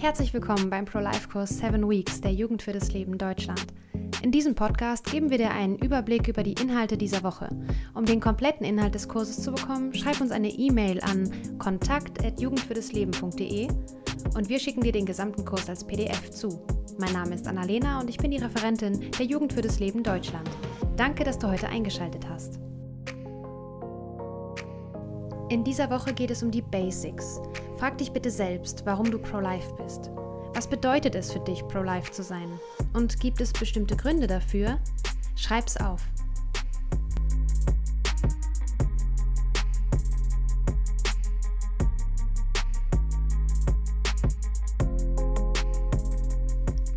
Herzlich willkommen beim Pro-Life-Kurs 7 Weeks der Jugend für das Leben Deutschland. In diesem Podcast geben wir dir einen Überblick über die Inhalte dieser Woche. Um den kompletten Inhalt des Kurses zu bekommen, schreib uns eine E-Mail an kontakt.jugendfürdesleben.de und wir schicken dir den gesamten Kurs als PDF zu. Mein Name ist Annalena und ich bin die Referentin der Jugend für das Leben Deutschland. Danke, dass du heute eingeschaltet hast. In dieser Woche geht es um die Basics. Frag dich bitte selbst, warum du pro-life bist. Was bedeutet es für dich, pro-life zu sein? Und gibt es bestimmte Gründe dafür? Schreib's auf.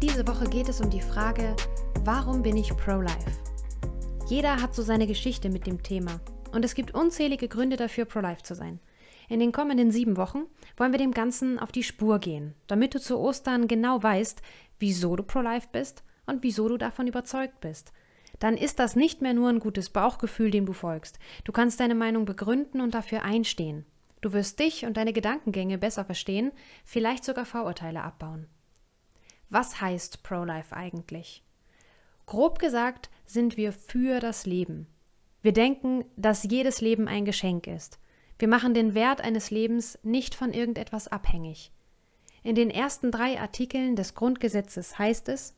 Diese Woche geht es um die Frage, warum bin ich pro-life? Jeder hat so seine Geschichte mit dem Thema und es gibt unzählige Gründe dafür, pro-life zu sein. In den kommenden sieben Wochen wollen wir dem Ganzen auf die Spur gehen, damit du zu Ostern genau weißt, wieso du pro-life bist und wieso du davon überzeugt bist. Dann ist das nicht mehr nur ein gutes Bauchgefühl, dem du folgst. Du kannst deine Meinung begründen und dafür einstehen. Du wirst dich und deine Gedankengänge besser verstehen, vielleicht sogar Vorurteile abbauen. Was heißt Pro-Life eigentlich? Grob gesagt sind wir für das Leben. Wir denken, dass jedes Leben ein Geschenk ist. Wir machen den Wert eines Lebens nicht von irgendetwas abhängig. In den ersten drei Artikeln des Grundgesetzes heißt es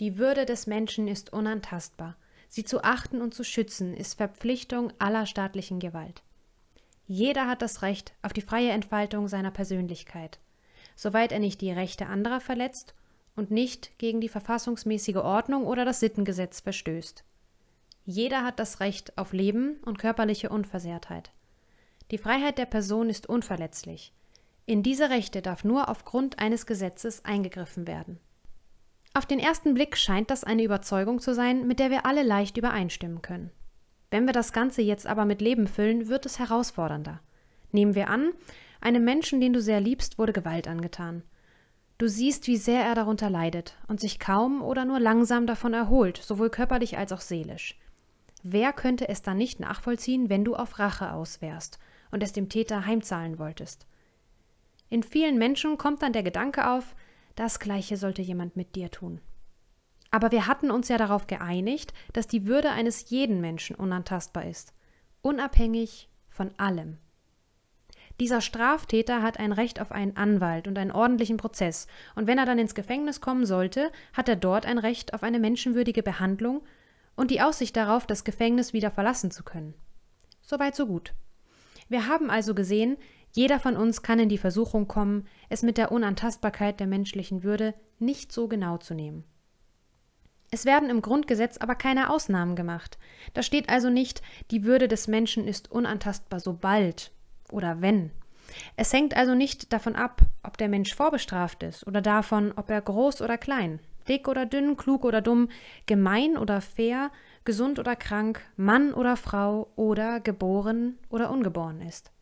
Die Würde des Menschen ist unantastbar. Sie zu achten und zu schützen ist Verpflichtung aller staatlichen Gewalt. Jeder hat das Recht auf die freie Entfaltung seiner Persönlichkeit, soweit er nicht die Rechte anderer verletzt und nicht gegen die verfassungsmäßige Ordnung oder das Sittengesetz verstößt. Jeder hat das Recht auf Leben und körperliche Unversehrtheit. Die Freiheit der Person ist unverletzlich. In diese Rechte darf nur aufgrund eines Gesetzes eingegriffen werden. Auf den ersten Blick scheint das eine Überzeugung zu sein, mit der wir alle leicht übereinstimmen können. Wenn wir das Ganze jetzt aber mit Leben füllen, wird es herausfordernder. Nehmen wir an, einem Menschen, den du sehr liebst, wurde Gewalt angetan. Du siehst, wie sehr er darunter leidet und sich kaum oder nur langsam davon erholt, sowohl körperlich als auch seelisch. Wer könnte es dann nicht nachvollziehen, wenn du auf Rache auswärst und es dem Täter heimzahlen wolltest? In vielen Menschen kommt dann der Gedanke auf, das Gleiche sollte jemand mit dir tun. Aber wir hatten uns ja darauf geeinigt, dass die Würde eines jeden Menschen unantastbar ist, unabhängig von allem. Dieser Straftäter hat ein Recht auf einen Anwalt und einen ordentlichen Prozess, und wenn er dann ins Gefängnis kommen sollte, hat er dort ein Recht auf eine menschenwürdige Behandlung und die Aussicht darauf, das Gefängnis wieder verlassen zu können. Soweit so gut. Wir haben also gesehen, jeder von uns kann in die Versuchung kommen, es mit der Unantastbarkeit der menschlichen Würde nicht so genau zu nehmen. Es werden im Grundgesetz aber keine Ausnahmen gemacht. Da steht also nicht, die Würde des Menschen ist unantastbar sobald oder wenn. Es hängt also nicht davon ab, ob der Mensch vorbestraft ist oder davon, ob er groß oder klein, dick oder dünn, klug oder dumm, gemein oder fair, gesund oder krank, Mann oder Frau oder geboren oder ungeboren ist.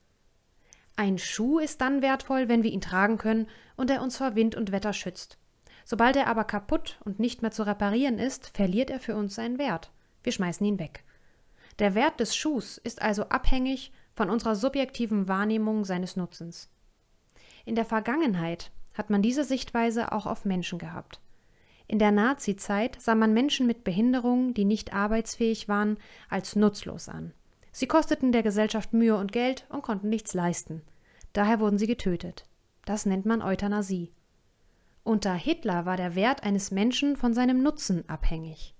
Ein Schuh ist dann wertvoll, wenn wir ihn tragen können und er uns vor Wind und Wetter schützt. Sobald er aber kaputt und nicht mehr zu reparieren ist, verliert er für uns seinen Wert. Wir schmeißen ihn weg. Der Wert des Schuhs ist also abhängig von unserer subjektiven Wahrnehmung seines Nutzens. In der Vergangenheit hat man diese Sichtweise auch auf Menschen gehabt. In der Nazizeit sah man Menschen mit Behinderungen, die nicht arbeitsfähig waren, als nutzlos an. Sie kosteten der Gesellschaft Mühe und Geld und konnten nichts leisten. Daher wurden sie getötet. Das nennt man Euthanasie. Unter Hitler war der Wert eines Menschen von seinem Nutzen abhängig.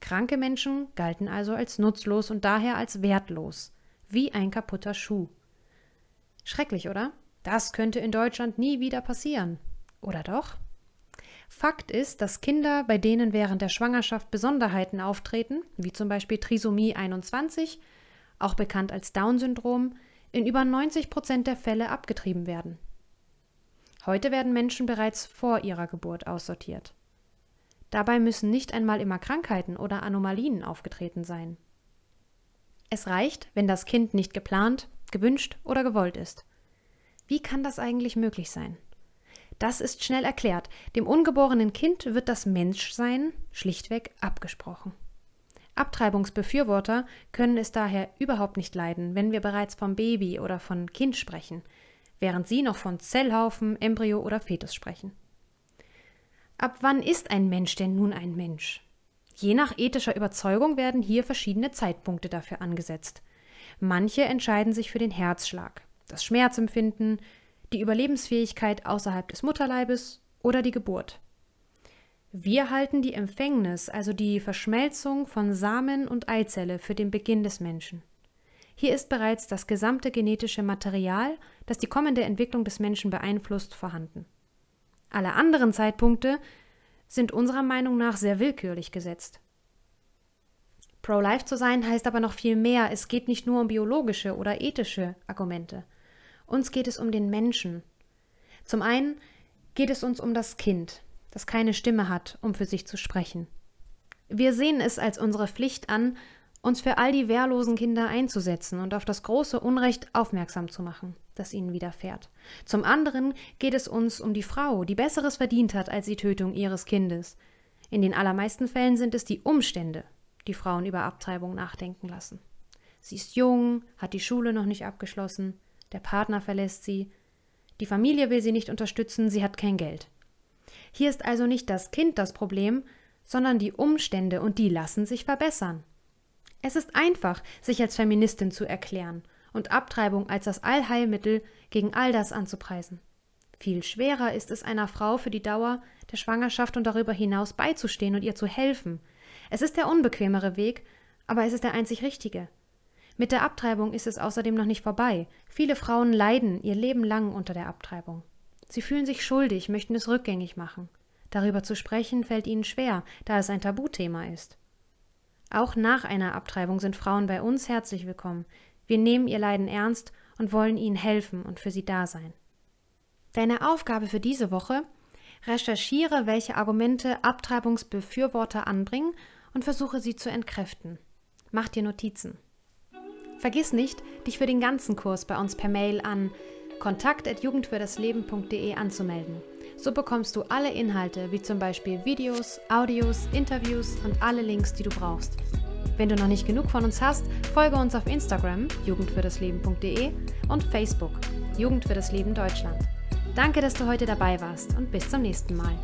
Kranke Menschen galten also als nutzlos und daher als wertlos, wie ein kaputter Schuh. Schrecklich, oder? Das könnte in Deutschland nie wieder passieren. Oder doch? Fakt ist, dass Kinder, bei denen während der Schwangerschaft Besonderheiten auftreten, wie zum Beispiel Trisomie 21, auch bekannt als Down-Syndrom, in über 90 Prozent der Fälle abgetrieben werden. Heute werden Menschen bereits vor ihrer Geburt aussortiert. Dabei müssen nicht einmal immer Krankheiten oder Anomalien aufgetreten sein. Es reicht, wenn das Kind nicht geplant, gewünscht oder gewollt ist. Wie kann das eigentlich möglich sein? Das ist schnell erklärt. Dem ungeborenen Kind wird das Menschsein schlichtweg abgesprochen. Abtreibungsbefürworter können es daher überhaupt nicht leiden, wenn wir bereits vom Baby oder von Kind sprechen. während Sie noch von Zellhaufen, Embryo oder Fetus sprechen. Ab wann ist ein Mensch denn nun ein Mensch? Je nach ethischer Überzeugung werden hier verschiedene Zeitpunkte dafür angesetzt. Manche entscheiden sich für den Herzschlag, das Schmerzempfinden, die Überlebensfähigkeit außerhalb des Mutterleibes oder die Geburt. Wir halten die Empfängnis, also die Verschmelzung von Samen und Eizelle, für den Beginn des Menschen. Hier ist bereits das gesamte genetische Material, das die kommende Entwicklung des Menschen beeinflusst, vorhanden. Alle anderen Zeitpunkte sind unserer Meinung nach sehr willkürlich gesetzt. Pro-Life zu sein heißt aber noch viel mehr. Es geht nicht nur um biologische oder ethische Argumente. Uns geht es um den Menschen. Zum einen geht es uns um das Kind, das keine Stimme hat, um für sich zu sprechen. Wir sehen es als unsere Pflicht an, uns für all die wehrlosen Kinder einzusetzen und auf das große Unrecht aufmerksam zu machen, das ihnen widerfährt. Zum anderen geht es uns um die Frau, die Besseres verdient hat als die Tötung ihres Kindes. In den allermeisten Fällen sind es die Umstände, die Frauen über Abtreibung nachdenken lassen. Sie ist jung, hat die Schule noch nicht abgeschlossen, der Partner verlässt sie, die Familie will sie nicht unterstützen, sie hat kein Geld. Hier ist also nicht das Kind das Problem, sondern die Umstände und die lassen sich verbessern. Es ist einfach, sich als Feministin zu erklären und Abtreibung als das Allheilmittel gegen all das anzupreisen. Viel schwerer ist es einer Frau für die Dauer der Schwangerschaft und darüber hinaus beizustehen und ihr zu helfen. Es ist der unbequemere Weg, aber es ist der einzig richtige. Mit der Abtreibung ist es außerdem noch nicht vorbei. Viele Frauen leiden ihr Leben lang unter der Abtreibung. Sie fühlen sich schuldig, möchten es rückgängig machen. Darüber zu sprechen fällt ihnen schwer, da es ein Tabuthema ist. Auch nach einer Abtreibung sind Frauen bei uns herzlich willkommen. Wir nehmen ihr Leiden ernst und wollen ihnen helfen und für sie da sein. Deine Aufgabe für diese Woche Recherchiere, welche Argumente Abtreibungsbefürworter anbringen und versuche sie zu entkräften. Mach dir Notizen. Vergiss nicht, dich für den ganzen Kurs bei uns per Mail an kontakt.jugendfürdasleben.de anzumelden. So bekommst du alle Inhalte, wie zum Beispiel Videos, Audios, Interviews und alle Links, die du brauchst. Wenn du noch nicht genug von uns hast, folge uns auf Instagram jugendfürdasleben.de und Facebook Jugend für das Leben Deutschland. Danke, dass du heute dabei warst und bis zum nächsten Mal.